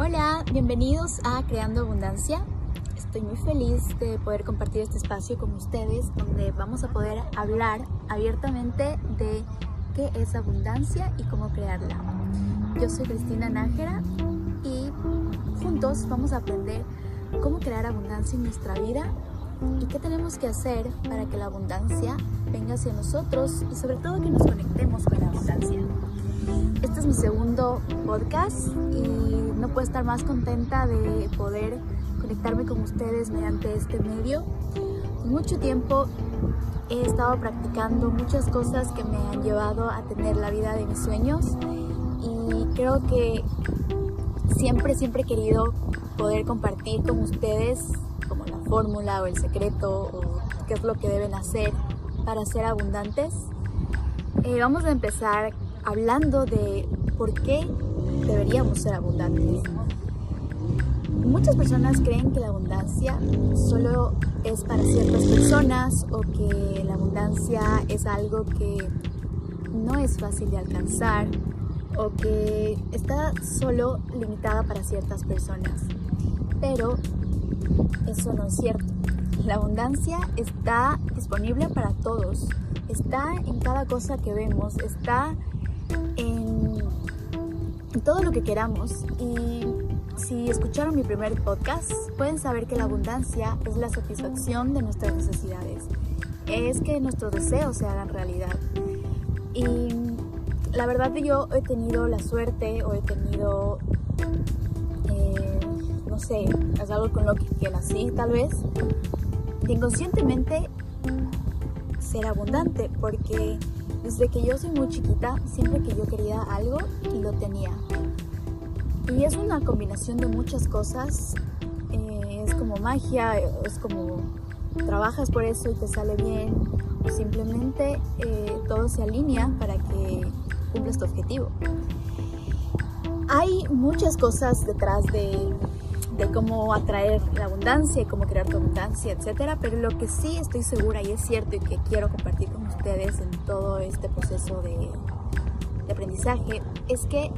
Hola, bienvenidos a Creando Abundancia. Estoy muy feliz de poder compartir este espacio con ustedes donde vamos a poder hablar abiertamente de qué es abundancia y cómo crearla. Yo soy Cristina Nájera y juntos vamos a aprender cómo crear abundancia en nuestra vida y qué tenemos que hacer para que la abundancia venga hacia nosotros y sobre todo que nos conectemos con la abundancia. Este es mi segundo podcast y no puedo estar más contenta de poder conectarme con ustedes mediante este medio. Mucho tiempo he estado practicando muchas cosas que me han llevado a tener la vida de mis sueños y creo que siempre, siempre he querido poder compartir con ustedes como la fórmula o el secreto o qué es lo que deben hacer para ser abundantes. Eh, vamos a empezar hablando de por qué deberíamos ser abundantes. Muchas personas creen que la abundancia solo es para ciertas personas o que la abundancia es algo que no es fácil de alcanzar o que está solo limitada para ciertas personas. Pero eso no es cierto. La abundancia está disponible para todos, está en cada cosa que vemos, está en, todo lo que queramos. Y si escucharon mi primer podcast, pueden saber que la abundancia es la satisfacción de nuestras necesidades. Es que nuestros deseos se hagan realidad. Y la verdad que yo he tenido la suerte o he tenido, eh, no sé, es algo con lo que, que nací tal vez, de inconscientemente ser abundante porque desde que yo soy muy chiquita, siempre que yo quería algo, lo tenía. Y es una combinación de muchas cosas. Eh, es como magia, es como trabajas por eso y te sale bien. Simplemente eh, todo se alinea para que cumplas tu objetivo. Hay muchas cosas detrás de cómo atraer la abundancia y cómo crear tu abundancia, etcétera. Pero lo que sí estoy segura y es cierto y que quiero compartir con ustedes en todo este proceso de, aprendizaje es que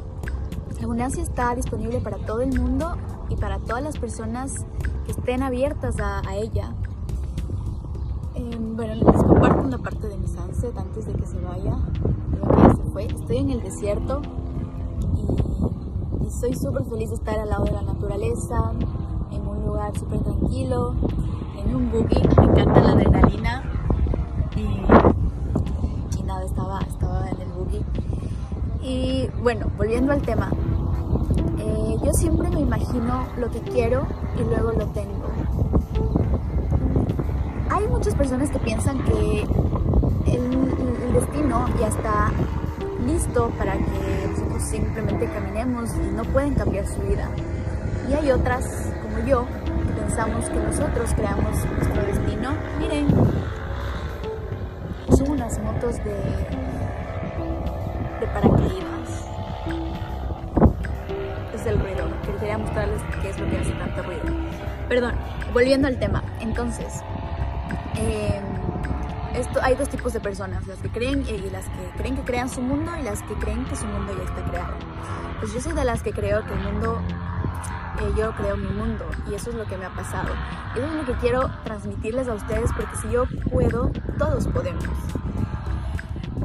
la abundancia está disponible para todo el mundo y para todas las personas que estén abiertas a, ella. Em, bueno, les comparto una parte de mi sunset antes de que se vaya. Creo que se fue. Estoy en el desierto soy súper feliz de estar al lado de la naturaleza, en un lugar súper tranquilo, en un buggy, me encanta la adrenalina y, nada, estaba, estaba en el buggy. Y bueno, volviendo al tema, eh, yo siempre me imagino lo que quiero y luego lo tengo. Hay muchas personas que piensan que el destino ya está listo para que nosotros simplemente caminemos y no pueden cambiar su vida. Y hay otras, como yo, que pensamos que nosotros creamos nuestro destino. Miren, son unas motos de, de paracaídas. Es el ruido, que quería mostrarles qué es lo que hace tanto ruido. Perdón, volviendo al tema. Entonces, eh, esto, hay dos tipos de personas, las que creen y las que creen que crean su mundo y las que creen que su mundo ya está creado. Pues yo soy de las que creo que el mundo, eh, yo creo mi mundo y eso es lo que me ha pasado. Eso es lo que quiero transmitirles a ustedes porque si yo puedo, todos podemos.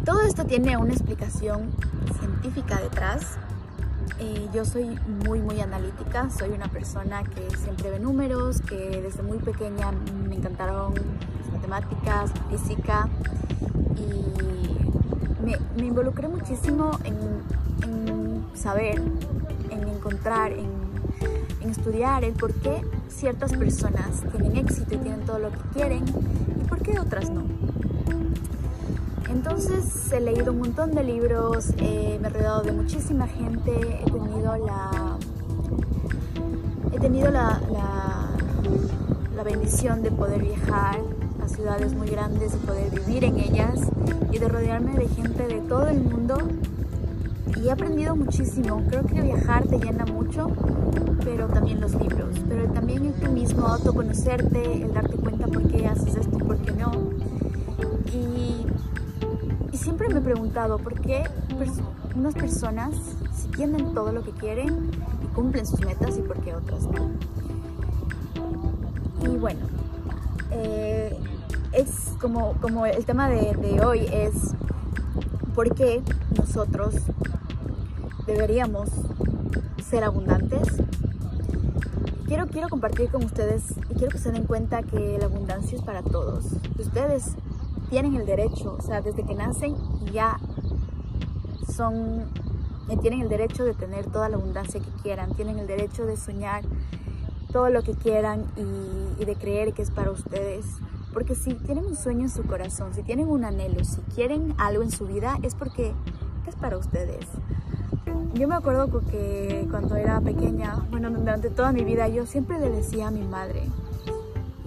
Todo esto tiene una explicación científica detrás. Eh, yo soy muy, muy analítica, soy una persona que siempre ve números, que desde muy pequeña me encantaron matemáticas, física y me, involucré muchísimo en, saber, en encontrar, en, en, estudiar el por qué ciertas personas tienen éxito y tienen todo lo que quieren y por qué otras no. Entonces he leído un montón de libros, me he rodeado de muchísima gente, he tenido la, he tenido la, la, bendición de poder viajar ciudades muy grandes y poder vivir en ellas y de rodearme de gente de todo el mundo y he aprendido muchísimo. Creo que viajar te llena mucho, pero también los libros, pero también el tú mismo, autoconocerte, el darte cuenta por qué haces esto y por qué no. Siempre me he preguntado por qué unas personas si tienen todo lo que quieren y cumplen sus metas y por qué otras no. Y bueno, eh, es como, como el tema de, de hoy es por qué nosotros deberíamos ser abundantes. Quiero, quiero compartir con ustedes y quiero que se den cuenta que la abundancia es para todos. Ustedes tienen el derecho, o sea, desde que nacen ya son, eh, tienen el derecho de tener toda la abundancia que quieran, tienen el derecho de soñar todo lo que quieran y, y de creer que es para ustedes. Porque si tienen un sueño en su corazón, si tienen un anhelo, si quieren algo en su vida, es porque es para ustedes. Yo me acuerdo que cuando era pequeña, bueno, durante toda mi vida, yo siempre le decía a mi madre,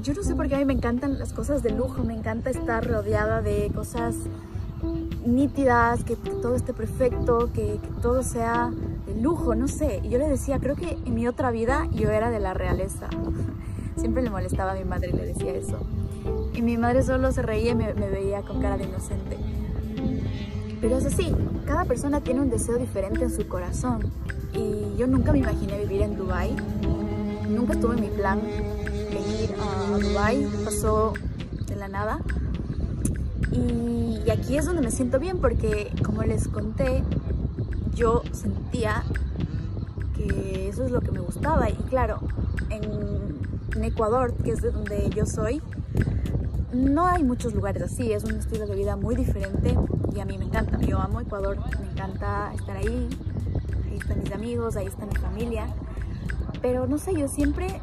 yo no sé por qué a mí me encantan las cosas de lujo, me encanta estar rodeada de cosas nítidas, que, todo esté perfecto, que, que, todo sea de lujo, no sé. Y yo le decía, creo que en mi otra vida yo era de la realeza. Siempre le molestaba a mi madre y le decía eso. Y mi madre solo se reía y me, veía con cara de inocente. Pero es así, cada persona tiene un deseo diferente en su corazón. Y yo nunca me imaginé vivir en Dubai. Nunca estuve en mi plan Dubai, pasó de la nada. Y, y, aquí es donde me siento bien porque, como les conté, yo sentía que eso es lo que me gustaba. Y claro, en, en Ecuador, que es de donde yo soy, no hay muchos lugares así, es un estilo de vida muy diferente y a mí me encanta. Yo amo Ecuador, me encanta estar ahí, ahí están mis amigos, ahí está mi familia. Pero no sé, yo siempre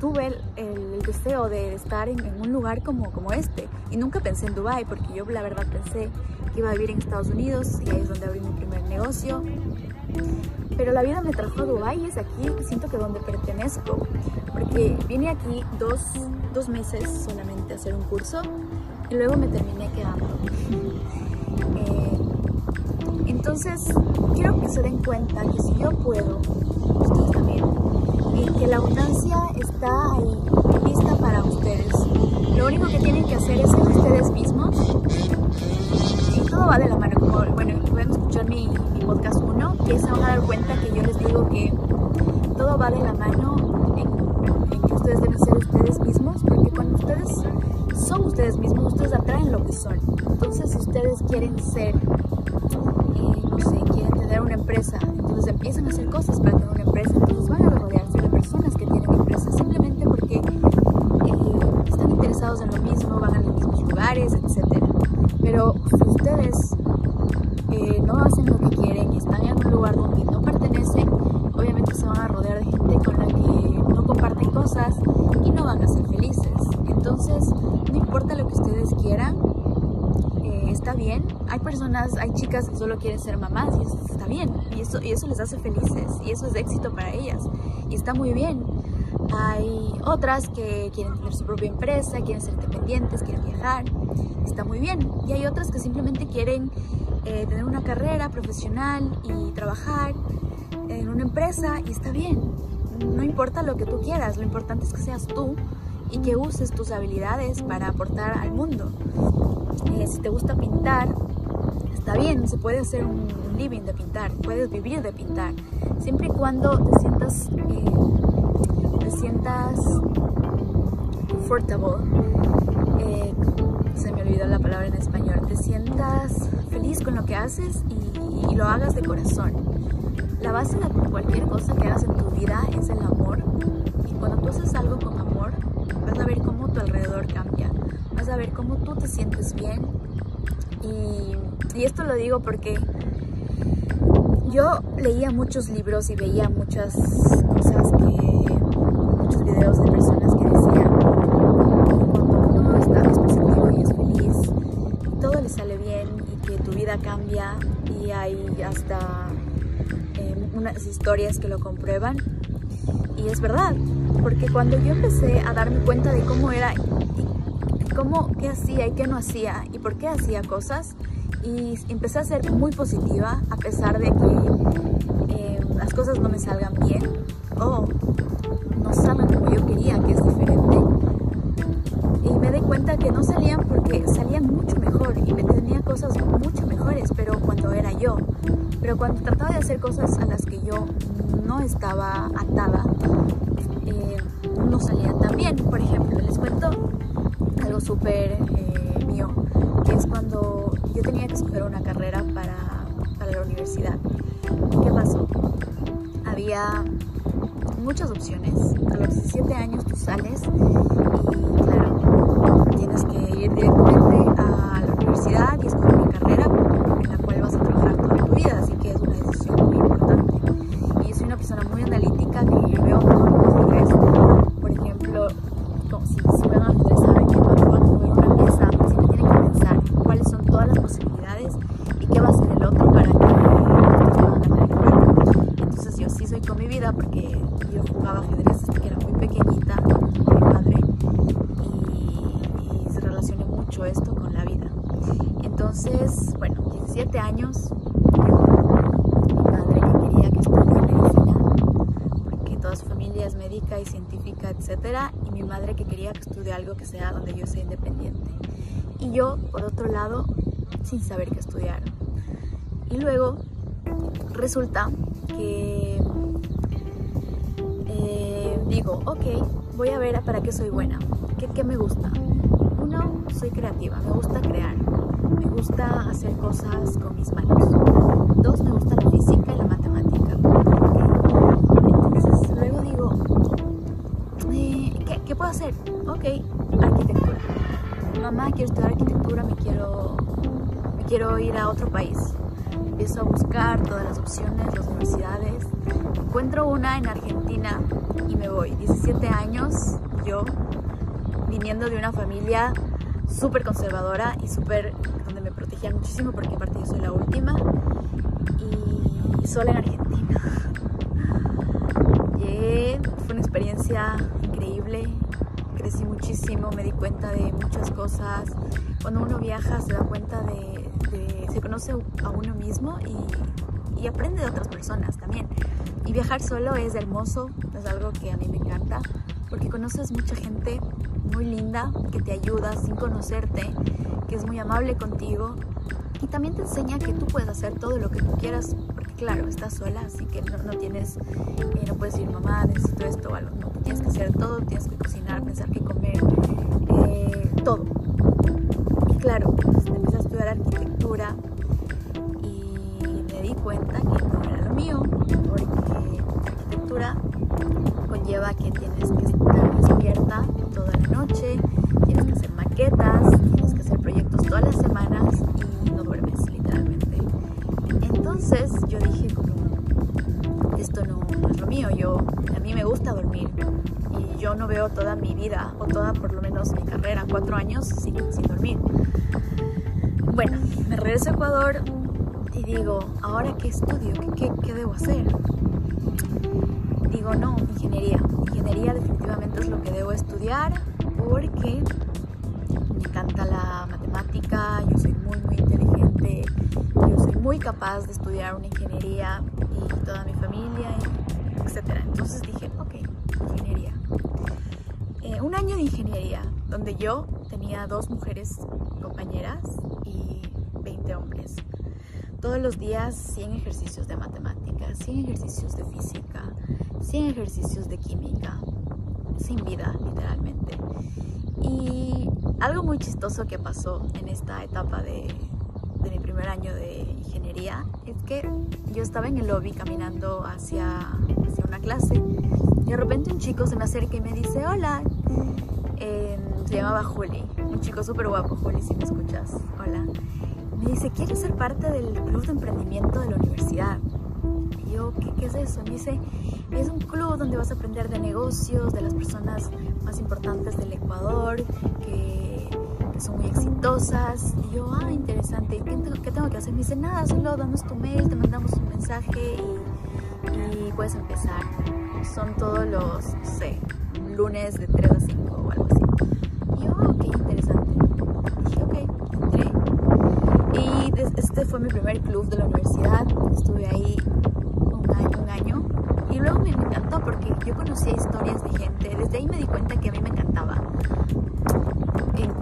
tuve el, deseo de estar en, un lugar como, este y nunca pensé en Dubai porque yo la verdad pensé que iba a vivir en Estados Unidos y ahí es donde abrí mi primer negocio. Pero la vida me trajo a Dubai y es aquí siento que donde pertenezco porque vine aquí dos, dos meses solamente a hacer un curso y luego me terminé quedando. Eh, entonces, quiero que se den cuenta que si yo puedo, que la abundancia está ahí, lista para ustedes. Lo único que tienen que hacer es ser ustedes mismos y todo va de la mano. Como, bueno, pueden escuchar mi, mi podcast 1, que se van a dar cuenta que yo les digo que todo va de la mano en, en que ustedes deben ser ustedes mismos, porque cuando ustedes son ustedes mismos, ustedes atraen lo que son. Entonces, si ustedes quieren ser, eh, no sé, quieren tener una empresa, entonces empiezan a hacer cosas para tener una empresa, entonces van a rodearse de personas que tienen empresas simplemente porque eh, están interesados en lo mismo, van a los mismos lugares, etc. Pero si ustedes eh, no hacen lo que quieren y están en un lugar donde no pertenecen, obviamente se van a rodear de gente con la que no comparten cosas y no van a ser felices. Entonces, no importa lo que ustedes quieran, eh, está bien. Hay personas, hay chicas que solo quieren ser mamás y eso está bien. Y eso, y eso les hace felices y eso es éxito para ellas. Y está muy bien. Hay otras que quieren tener su propia empresa, quieren ser independientes, quieren viajar. Está muy bien. Y hay otras que simplemente quieren eh, tener una carrera profesional y trabajar en una empresa y está bien. No importa lo que tú quieras, lo importante es que seas tú y que uses tus habilidades para aportar al mundo. Si te gusta pintar, está bien, se puede hacer un, living de pintar, puedes vivir de pintar, siempre y cuando te sientas, eh, te sientas comfortable, eh, se me olvidó la palabra en español, te sientas feliz con lo que haces y, y lo hagas de corazón. La base de cualquier cosa que hagas en tu vida es el amor. Y cuando tú haces algo con amor, vas a ver cómo tu alrededor cambia, ver cómo tú te sientes bien. Y, esto lo digo porque yo leía muchos libros y veía muchas cosas que, muchos videos de personas que decían, cuando uno está y es feliz, todo le sale bien y que tu vida cambia y hay hasta eh, unas historias que lo comprueban. Y es verdad, porque cuando yo empecé a darme cuenta de cómo era cómo, qué hacía y qué no hacía y por qué hacía cosas, y empecé a ser muy positiva a pesar de que eh, las cosas no me salgan bien o no salgan como yo quería, que es diferente. Y me di cuenta que no salían porque salían mucho mejor y me tenía cosas mucho mejores, pero cuando era yo. Pero cuando trataba de hacer cosas a las que yo no estaba atada, súper eh, mío, que es cuando yo tenía que escoger una carrera para, para la universidad. ¿Qué pasó? Había muchas opciones. A los 17 años tú sales y claro, tienes que ir directamente a la universidad y escoger una carrera en la cual vas a trabajar toda tu vida, así que es una decisión muy importante. Y yo soy una persona muy analítica que veo todo el Por ejemplo, como si, si ven ajedrez saben que cuando van a mover una pieza, siempre tienen que pensar cuáles son todas las posibilidades y qué va a hacer el otro para que ustedes puedan ganar el juego. Entonces yo sí soy con mi vida porque yo jugaba ajedrez desde que era muy pequeñita con mi madre y, y se relaciona mucho esto con la vida. Entonces, bueno, 17 años, mi madre que quería que estudiara medicina, porque toda su familia es médica y científica, etcétera, y mi madre que quería que estudie algo que sea donde yo sea independiente. Y yo, por otro lado, sin saber qué estudiar. Y luego resulta que eh, digo, ok, voy a ver para qué soy buena, qué, qué me gusta. Uno, soy creativa, me gusta crear, me gusta hacer cosas con mis manos. Dos, me gusta la física y la matemática. Entonces luego digo, eh, ¿qué, ¿qué puedo hacer? Ok, arquitectura. Mamá, quiero estudiar arquitectura, me quiero, quiero ir a otro país empiezo a buscar todas las opciones, las universidades. Encuentro una en Argentina y me voy. 17 años, yo, viniendo de una familia súper conservadora y súper, donde me protegían muchísimo porque aparte yo soy la última y sola en Argentina. Llegué, fue una experiencia increíble, crecí muchísimo, me di cuenta de muchas cosas. Cuando uno viaja se da cuenta de, conoce a uno mismo y, y, aprende de otras personas también. Y viajar solo es hermoso, es algo que a mí me encanta, porque conoces mucha gente muy linda que te ayuda sin conocerte, que es muy amable contigo y también te enseña que tú puedes hacer todo lo que tú quieras, porque claro, estás sola, así que no, no tienes, eh, no puedes decir mamá, necesito esto o algo, no, tienes que hacer todo, tienes que cocinar, pensar qué comer, eh, todo. Y claro, tienes que estar despierta toda la noche, tienes que hacer maquetas, tienes que hacer proyectos todas las semanas y no duermes literalmente. Entonces yo dije como, esto no, no, es lo mío, yo, a mí me gusta dormir y yo no veo toda mi vida o toda por lo menos mi carrera, cuatro años sin, sin dormir. Bueno, me regreso a Ecuador y digo, ¿ahora qué estudio? ¿Qué, qué, qué debo hacer? Digo, no, ingeniería. Ingeniería definitivamente es lo que debo estudiar porque me encanta la matemática, yo soy muy, muy inteligente, yo soy muy capaz de estudiar una ingeniería y toda mi familia, etc. Entonces dije, ok, ingeniería. Eh, un año de ingeniería donde yo tenía dos mujeres compañeras y 20 hombres. Todos los días 100 ejercicios de matemáticas, 100 ejercicios de física, 100 ejercicios de química, sin vida literalmente. Y algo muy chistoso que pasó en esta etapa de, mi primer año de ingeniería es que yo estaba en el lobby caminando hacia, hacia una clase y de repente un chico se me acerca y me dice, hola, eh, se llamaba Juli, un chico súper guapo, Juli, si me escuchas, hola. Me dice, ¿quieres ser parte del club de emprendimiento de la universidad? Y yo, ¿qué, ¿qué, es eso? Me dice, es un club donde vas a aprender de negocios, de las personas más importantes del Ecuador, que, son muy exitosas. Y yo, ah, interesante. ¿Y qué tengo, que hacer? Me dice, nada, solo danos tu mail, te mandamos un mensaje y, y puedes empezar. Son todos los, no sé, lunes de 3 a 5 o algo así. Y yo, oh, qué interesante. dije, ok, entré. Y este fue mi primer club de la universidad. Estuve ahí un año, un año Y luego me, encantó yo conocía historias de gente, desde ahí me di cuenta que a mí me encantaba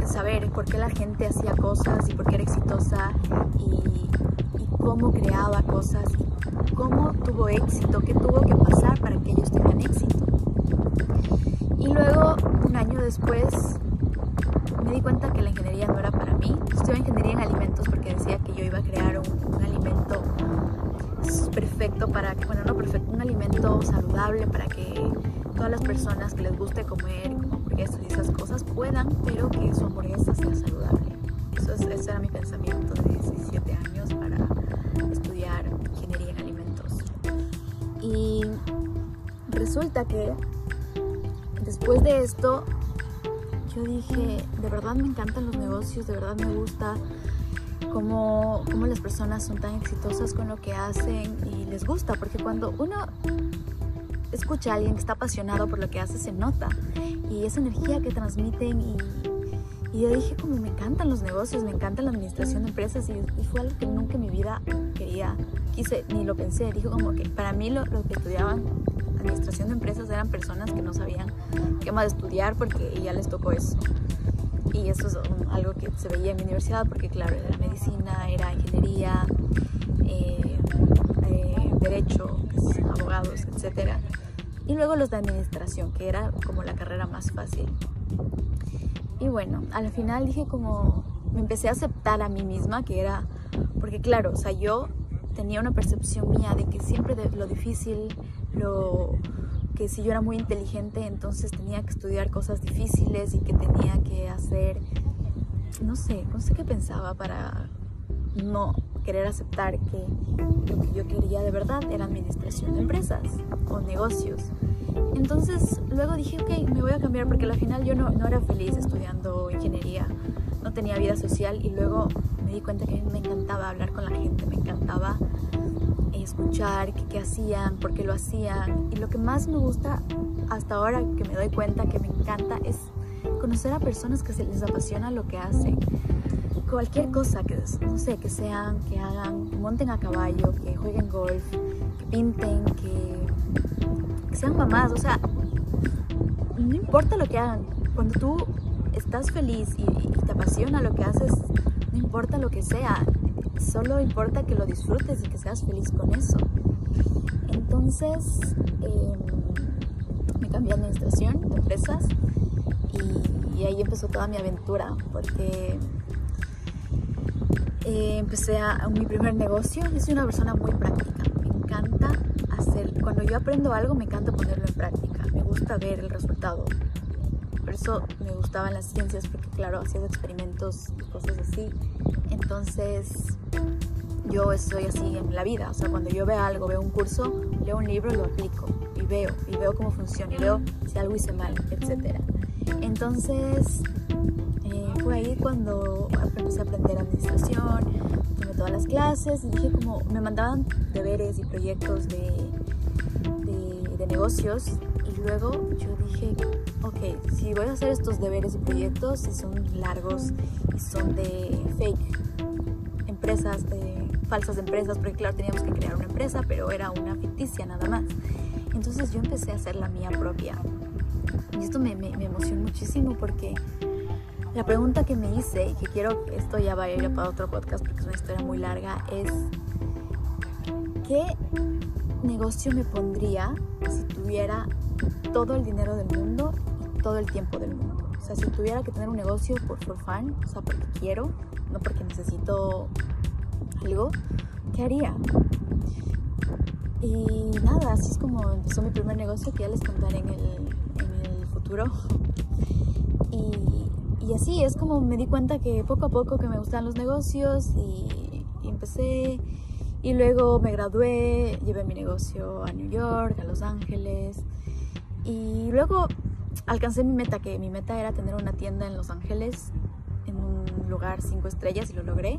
saber por qué la gente hacía cosas y por qué era exitosa y, cómo creaba cosas y cómo tuvo éxito, qué tuvo que pasar para que ellos tengan éxito. Y luego, un año después, me di cuenta que la ingeniería no era para mí. Estudié ingeniería en alimentos porque decía que yo iba a crear un, alimento perfecto para que, saludable para que todas las personas que les guste comer como hamburguesas y esas cosas puedan, pero que su hamburguesa sea saludable. Eso es, ese era mi pensamiento de 17 años para estudiar ingeniería en alimentos. Y resulta que después de esto yo dije, de verdad me encantan los negocios, de verdad me gusta cómo, cómo las personas son tan exitosas con lo que hacen y les gusta, porque cuando uno escucha a alguien que está apasionado por lo que hace, se nota. Y esa energía que transmiten y, yo dije como me encantan los negocios, me encanta la administración de empresas y, fue algo que nunca en mi vida quería, quise, ni lo pensé. Dijo como que para mí lo, que estudiaban administración de empresas eran personas que no sabían qué más estudiar porque ya les tocó eso. Y eso es algo que se veía en mi universidad porque claro, era medicina, era ingeniería, eh, eh, derecho, abogados, etcétera y luego los de administración, que era como la carrera más fácil. Y bueno, al final dije como, me empecé a aceptar a mí misma, que era, porque claro, o sea, yo tenía una percepción mía de que siempre lo difícil, lo que si yo era muy inteligente, entonces tenía que estudiar cosas difíciles y que tenía que hacer, no sé, no sé qué pensaba para no querer aceptar que lo que yo quería de verdad era administración de empresas o negocios. Entonces luego dije, ok, me voy a cambiar porque al final yo no, no era feliz estudiando ingeniería, no tenía vida social y luego me di cuenta que me encantaba hablar con la gente, me encantaba escuchar qué, qué hacían, por qué lo hacían. Y lo que más me gusta hasta ahora que me doy cuenta que me encanta es conocer a personas que se les apasiona lo que hacen cualquier cosa que, no sé, que sean, que hagan, que monten a caballo, que jueguen golf, que pinten, que, sean mamás, o sea, no importa lo que hagan, cuando tú estás feliz y, te apasiona lo que haces, no importa lo que sea, solo importa que lo disfrutes y que seas feliz con eso. Entonces, em, me cambié a administración de empresas y, y ahí empezó toda mi aventura, porque eh, empecé a, mi primer negocio. Yo soy una persona muy práctica. Me encanta hacer, cuando yo aprendo algo, me encanta ponerlo en práctica. Me gusta ver el resultado. Por eso me gustaban las ciencias, porque claro, hacía experimentos y cosas así. Entonces, yo estoy así en la vida. O sea, cuando yo veo algo, veo un curso, leo un libro, lo aplico y veo, y veo cómo funciona, y veo si algo hice mal, etc. Entonces, fue ahí cuando empecé a aprender administración, tomé todas las clases y dije como me mandaban deberes y proyectos de, de, negocios y luego yo dije, ok, si voy a hacer estos deberes y proyectos y son largos y son de fake empresas, de falsas empresas, porque claro, teníamos que crear una empresa, pero era una ficticia nada más. Entonces yo empecé a hacer la mía propia. Y esto me, me, me emocionó muchísimo porque la pregunta que me hice, y que quiero, esto ya va a ir para otro podcast porque es una historia muy larga, es ¿qué negocio me pondría si tuviera todo el dinero del mundo y todo el tiempo del mundo? O sea, si tuviera que tener un negocio por for fun, o sea, porque quiero, no porque necesito algo, ¿qué haría? Y nada, así es como empezó mi primer negocio que ya les contaré en el, en el futuro. Y así es como me di cuenta que poco a poco que me gustan los negocios y, empecé y luego me gradué, llevé mi negocio a New York, a Los Ángeles y luego alcancé mi meta, que mi meta era tener una tienda en Los Ángeles, en un lugar cinco estrellas y lo logré.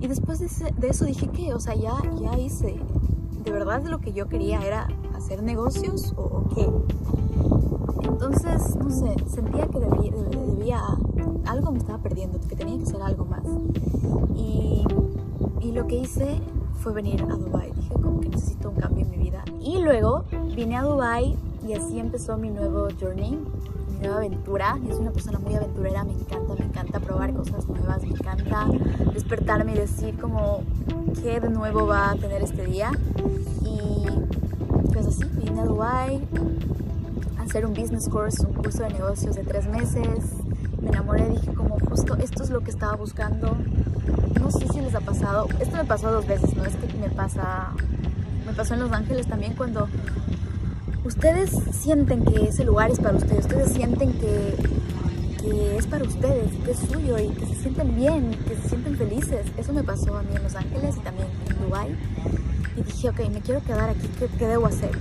Y después de, eso dije que, o sea, ya, ya hice, de verdad lo que yo quería era hacer negocios o, o qué. Entonces, no sé, sentía que debía, debía, algo me estaba perdiendo, que tenía que hacer algo más. Y, y lo que hice fue venir a Dubai. Dije, como que necesito un cambio en mi vida. Y luego vine a Dubai y así empezó mi nuevo journey, mi nueva aventura. Yo soy una persona muy aventurera, me encanta, me encanta probar cosas nuevas, me encanta despertarme y decir como qué de nuevo va a tener este día. Y pues así, vine a Dubai a hacer un business course, un curso de negocios de tres meses. Me enamoré, dije como justo esto es lo que estaba buscando. No sé si les ha pasado, esto me pasó dos veces, no es que me pasa, me pasó en Los Ángeles también cuando ustedes sienten que ese lugar es para ustedes, ustedes sienten que, que es para ustedes, que es suyo y que se sienten bien, que se sienten felices. Eso me pasó a mí en Los Ángeles y también en Dubai. Y dije, ok, me quiero quedar aquí, ¿qué, debo hacer?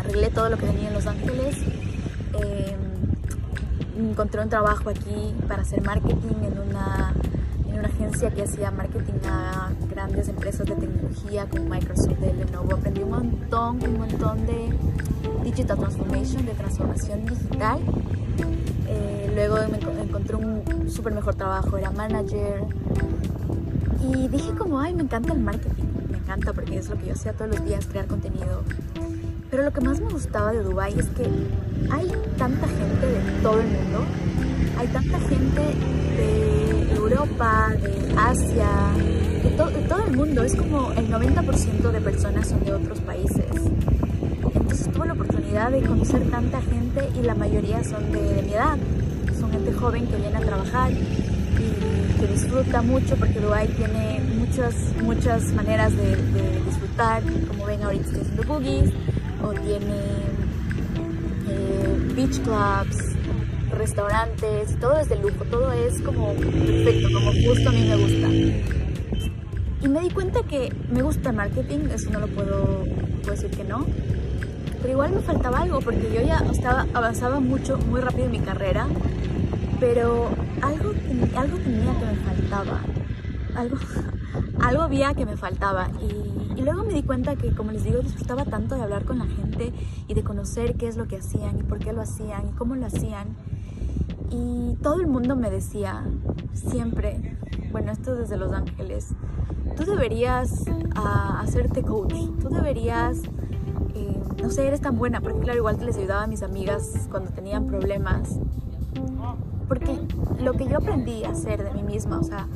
Arreglé todo lo que tenía en Los Ángeles. Eh, encontré un trabajo aquí para hacer marketing en una, en una agencia que hacía marketing a grandes empresas de tecnología como Microsoft, de Lenovo. Aprendí un montón, un montón de digital transformation, de transformación digital. Eh, luego me encontré un súper mejor trabajo, era manager. Y dije como, ay, me encanta el marketing, me encanta porque es lo que yo hacía todos los días, crear contenido. Pero lo que más me gustaba de Dubai es que hay tanta gente de todo el mundo, hay tanta gente de Europa, de Asia, de, to de todo el mundo, es como el 90% de personas son de otros países. Entonces tuve la oportunidad de conocer tanta gente y la mayoría son de, de mi edad, son gente joven que viene a trabajar y que disfruta mucho porque Dubai tiene muchas, muchas maneras de, de disfrutar, como ven ahorita estoy haciendo boogies, o tiene eh, beach clubs, restaurantes, todo es de lujo, todo es como perfecto, como justo a mí me gusta. Y me di cuenta que me gusta el marketing, eso no lo puedo, puedo decir que no, pero igual me faltaba algo porque yo ya estaba avanzaba mucho, muy rápido en mi carrera, pero algo, algo tenía que me faltaba, algo, algo había que me faltaba y y luego me di cuenta que, como les digo, disfrutaba tanto de hablar con la gente y de conocer qué es lo que hacían y por qué lo hacían y cómo lo hacían. Y todo el mundo me decía siempre, bueno, esto desde Los Ángeles, tú deberías uh, hacerte coach, tú deberías, eh, no sé, eres tan buena, porque claro, igual que les ayudaba a mis amigas cuando tenían problemas, porque lo que yo aprendí a hacer de mí misma, o sea,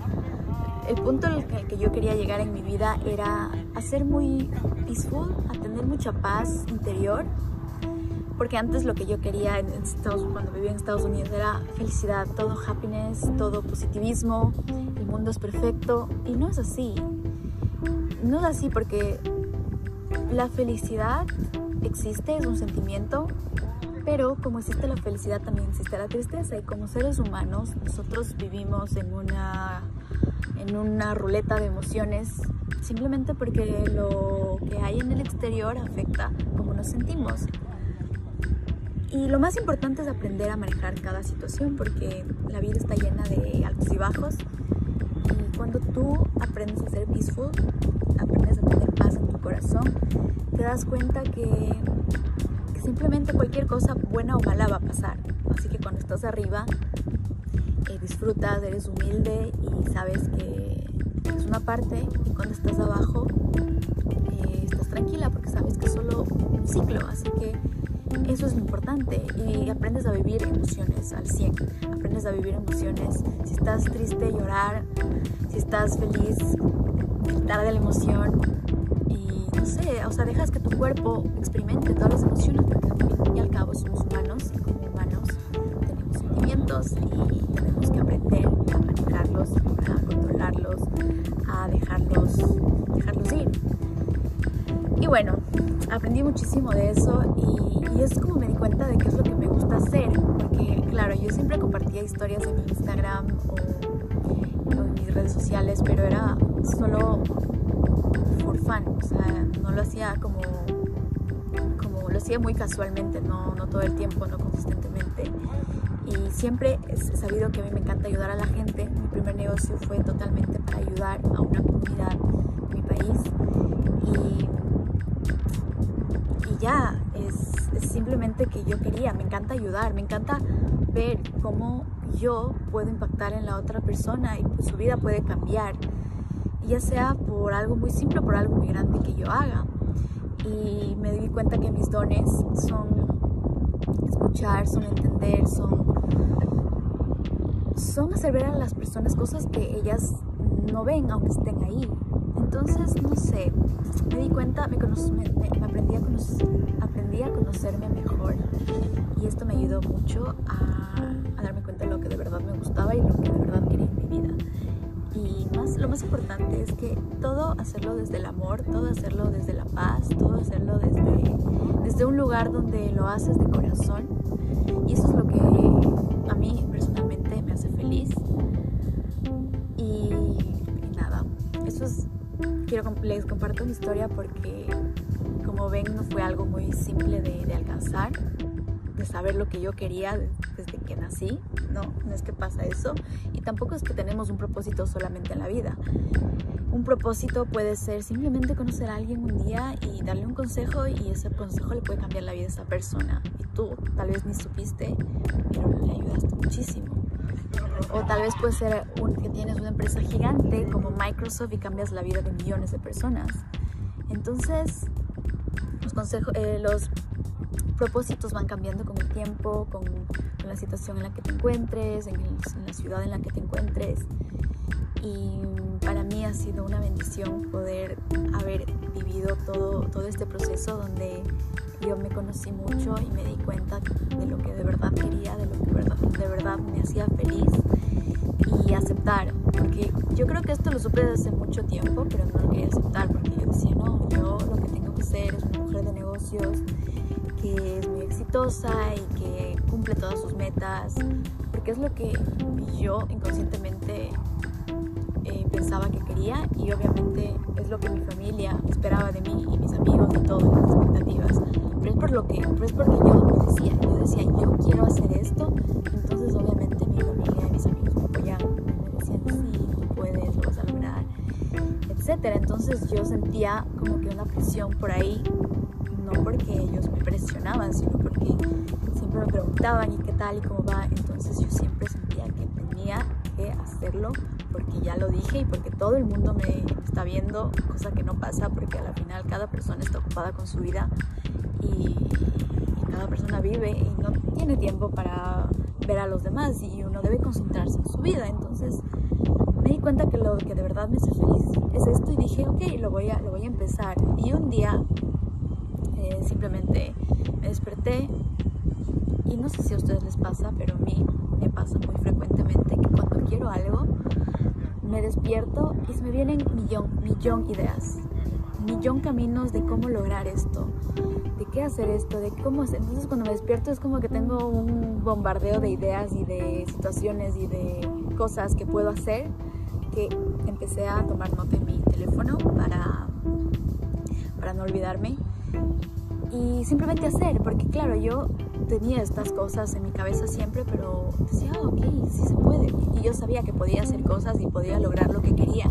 el punto al que yo quería llegar en mi vida era a ser muy peaceful, a tener mucha paz interior, porque antes lo que yo quería en Estados, cuando vivía en Estados Unidos era felicidad, todo happiness, todo positivismo, el mundo es perfecto y no es así. No es así porque la felicidad existe, es un sentimiento, pero como existe la felicidad también existe la tristeza y como seres humanos nosotros vivimos en una en una ruleta de emociones simplemente porque lo que hay en el exterior afecta cómo nos sentimos. Y lo más importante es aprender a manejar cada situación porque la vida está llena de altos y bajos. Y cuando tú aprendes a ser peaceful, aprendes a tener paz en tu corazón, te das cuenta que, que simplemente cualquier cosa buena o mala va a pasar. Así que cuando estás arriba, disfrutas, eres humilde y sabes que es una parte y cuando estás abajo eh, estás tranquila porque sabes que es solo un ciclo, así que eso es importante. Y aprendes a vivir emociones al 100, aprendes a vivir emociones, si estás triste llorar, si estás feliz gritar de la emoción. Y no sé, o sea, dejas que tu cuerpo experimente todas las emociones porque al fin y al cabo somos humanos y como humanos tenemos sentimientos y tenemos que aprender a manejarlos, a controlarlos, a dejarlos, dejarlos ir. Y bueno, aprendí muchísimo de eso y, es como me di cuenta de qué es lo que me gusta hacer. Porque claro, yo siempre compartía historias en mi Instagram o, en mis redes sociales, pero era solo for fun. O sea, no lo hacía como, como lo hacía muy casualmente, no, no todo el tiempo, no consistentemente siempre he sabido que a mí me encanta ayudar a la gente. Mi primer negocio fue totalmente para ayudar a una comunidad en mi país y, y ya, es, es, simplemente que yo quería, me encanta ayudar, me encanta ver cómo yo puedo impactar en la otra persona y su vida puede cambiar. ya sea por algo muy simple o por algo muy grande que yo haga. Y me di cuenta que mis dones son escuchar, son entender, son, son hacer ver a las personas cosas que ellas no ven aunque estén ahí. Entonces, no sé, me di cuenta, me, aprendí, a aprendí a conocerme mejor y esto me ayudó mucho a, a darme cuenta de lo que de verdad me gustaba y lo que de verdad quería en mi vida. Y más, lo más importante es que todo hacerlo desde el amor, todo hacerlo desde la paz, todo hacerlo desde, desde un lugar donde lo haces de corazón. Y eso es lo les comparto mi historia porque como ven no fue algo muy simple de, alcanzar de saber lo que yo quería desde que nací, no, no es que pasa eso y tampoco es que tenemos un propósito solamente en la vida. Un propósito puede ser simplemente conocer a alguien un día y darle un consejo y ese consejo le puede cambiar la vida a esa persona y tú tal vez ni supiste, pero le ayudaste muchísimo. O tal vez puede ser un, que tienes una empresa gigante como Microsoft y cambias la vida de millones de personas. Entonces, los consejos, eh, los propósitos van cambiando con el tiempo, con, la situación en la que te encuentres, en, la ciudad en la que te encuentres. Y para mí ha sido una bendición poder haber vivido todo, todo este proceso donde yo me conocí mucho y me di cuenta de lo que de verdad quería, de lo que de verdad me hacía feliz y aceptar. Porque yo creo que esto lo supe desde hace mucho tiempo, pero no lo quería aceptar porque yo decía, no, yo lo que tengo que ser es una mujer de negocios que es muy exitosa y que cumple todas sus metas, porque es lo que yo inconscientemente eh, pensaba que quería y obviamente es lo que mi familia esperaba de mí y mis amigos y todas las expectativas. Pero es por lo que, pero es porque yo decía, yo decía, yo quiero hacer esto, entonces obviamente mi familia y mis amigos tú puedes, lo vas a lograr, etcétera. Entonces yo sentía como que una presión por ahí no porque ellos me presionaban, sino porque siempre me preguntaban y qué tal y cómo va. Entonces yo siempre sentía que tenía que hacerlo porque ya lo dije y porque todo el mundo me está viendo, cosa que no pasa porque al final cada persona está ocupada con su vida y, cada persona vive y no tiene tiempo para ver a los demás y uno debe concentrarse en su vida. Entonces me di cuenta que lo que de verdad me hace feliz es esto y dije, ok, lo voy a, lo voy a empezar. Y un día simplemente me desperté y no sé si a ustedes les pasa, pero a mí me pasa muy frecuentemente que cuando quiero algo, me despierto y se me vienen millón, millón ideas, millón caminos de cómo lograr esto, de qué hacer esto, de cómo hacer. Entonces cuando me despierto es como que tengo un bombardeo de ideas y de situaciones y de cosas que puedo hacer que empecé a tomar nota en mi teléfono para, para no olvidarme y simplemente hacer, porque claro, yo tenía estas cosas en mi cabeza siempre, pero decía, ah, ok, sí se puede. Y yo sabía que podía hacer cosas y podía lograr lo que quería,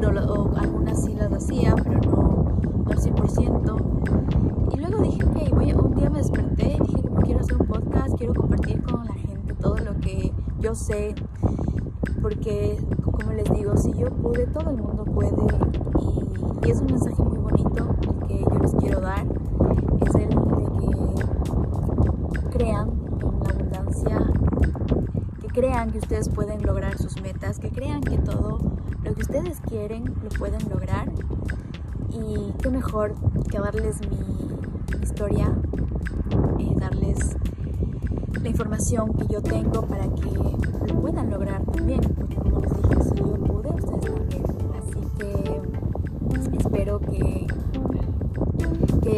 o, algunas sí las hacía, pero no, no al 100%. Y luego dije, ok, voy, un día me desperté y dije quiero hacer un podcast, quiero compartir con la gente todo lo que yo sé, porque como les digo, si yo pude, todo el mundo puede y, es un mensaje muy bonito el que yo les quiero dar, crean que ustedes pueden lograr sus metas, que crean que todo lo que ustedes quieren lo pueden lograr y qué mejor que darles mi historia, eh, darles la información que yo tengo para que lo puedan lograr también, porque como les dije, si yo pude, ustedes también. Así que espero que,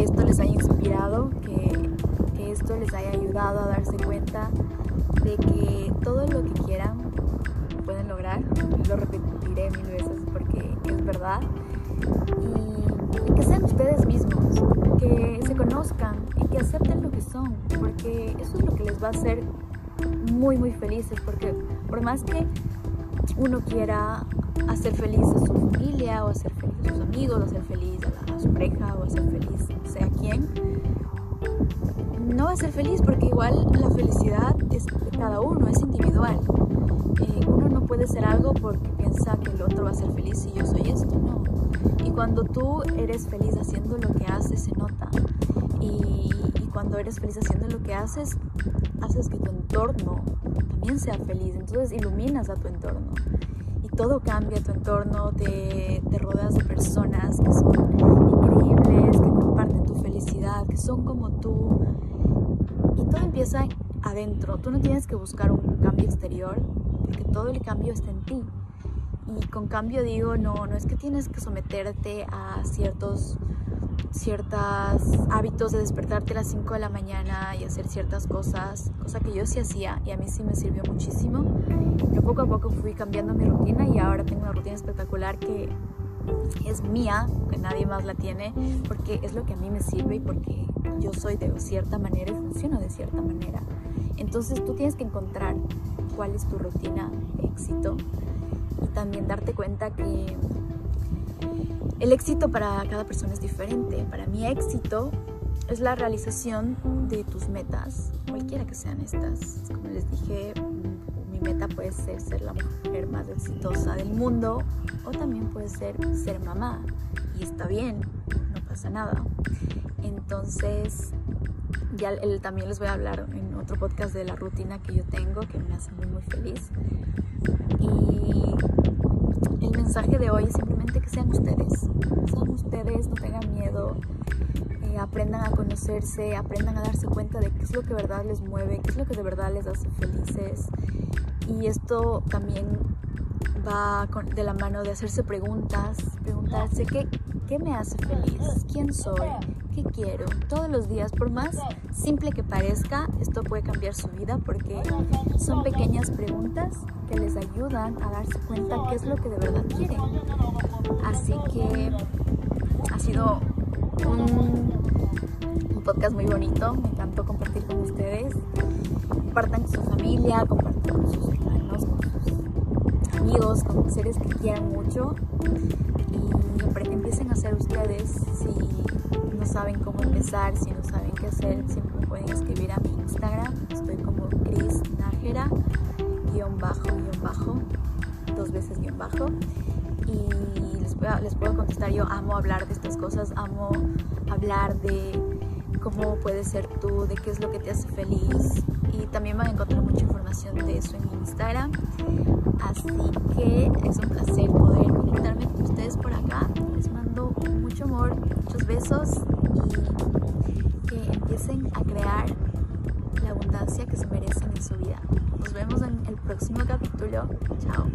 esto les haya inspirado, que esto les haya ayudado a darse cuenta de que todo lo que quieran pueden lograr. Lo repetiré mil veces porque es verdad. Y, que sean ustedes mismos, que se conozcan y que acepten lo que son, porque eso es lo que les va a hacer muy muy felices, porque por más que uno quiera hacer feliz a su familia o hacer feliz a sus amigos o hacer feliz a, su pareja o hacer feliz sea quien, no va a ser feliz porque igual la felicidad cada uno, es individual. Eh, uno no puede ser algo porque piensa que el otro va a ser feliz y yo soy esto, no. Y cuando tú eres feliz haciendo lo que haces, se nota. Y, y cuando eres feliz haciendo lo que haces, haces que tu entorno también sea feliz. Entonces iluminas a tu entorno todo cambia tu entorno, te, te rodeas de personas que son increíbles, que comparten tu felicidad, que son como tú. Y todo empieza adentro. Tú no tienes que buscar un cambio exterior, porque todo el cambio está en ti. Y con cambio digo, no, no es que tienes que someterte a ciertos ciertos hábitos de despertarte a las 5 de la mañana y hacer ciertas cosas, cosa que yo sí hacía y a mí sí me sirvió muchísimo. Pero poco a poco fui cambiando mi rutina y ahora tengo una rutina espectacular que es mía, que nadie más la tiene, porque es lo que a mí me sirve y porque yo soy de cierta manera y funciono de cierta manera. Entonces tú tienes que encontrar cuál es tu rutina éxito y también darte cuenta que el éxito para cada persona es diferente. Para mí éxito es la realización de tus metas, cualquiera que sean estas. Como les dije, mi meta puede ser ser la mujer más exitosa del mundo o también puede ser ser mamá. Y está bien, no pasa nada. Entonces, ya también les voy a hablar en otro podcast de la rutina que yo tengo, que me hace muy, muy feliz. Y el mensaje de hoy es simplemente que sean ustedes. Sean ustedes, no tengan miedo, eh, aprendan a conocerse, aprendan a darse cuenta de qué es lo que de verdad les mueve, qué es lo que de verdad les hace felices. Y esto también va de la mano de hacerse preguntas, preguntarse qué, qué me hace feliz, quién soy, qué quiero. Todos los días, por más simple que parezca, esto puede cambiar su vida porque son pequeñas preguntas que les ayudan a darse cuenta qué es lo que de verdad quieren. Así que ha sido un, un podcast muy bonito, me encantó compartir con ustedes. Compartan con su familia, compartan con sus hermanos, con sus amigos, con seres que quieran mucho y empiecen a hacer ustedes si no saben cómo empezar, si no saben qué hacer, siempre me pueden escribir a mi Instagram. Estoy como Cris Nájera, guion bajo, guion bajo, dos veces guion bajo. Y les, les puedo contestar, yo amo hablar de estas cosas, amo hablar de cómo puedes ser tú, de qué es lo que te hace feliz. Y también van a encontrar mucha información de eso en mi Instagram. Así que es un placer poder conectarme con ustedes por acá. Les mando mucho amor, muchos besos empiecen a crear la abundancia que se merecen en su vida. Nos vemos en el próximo capítulo. Chao.